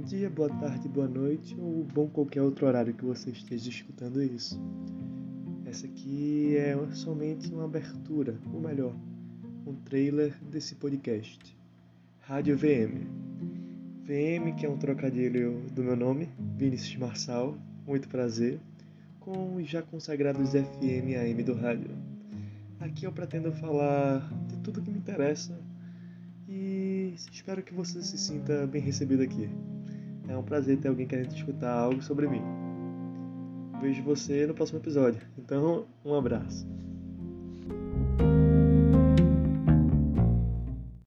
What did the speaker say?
dia, boa tarde, boa noite ou bom qualquer outro horário que você esteja escutando isso. Essa aqui é somente uma abertura, ou melhor, um trailer desse podcast. Rádio VM. VM, que é um trocadilho do meu nome, Vinícius Marçal, muito prazer, com os já consagrados FM AM do rádio. Aqui eu pretendo falar de tudo que me interessa e espero que você se sinta bem recebido aqui. É um prazer ter alguém querendo escutar algo sobre mim. Vejo você no próximo episódio. Então, um abraço.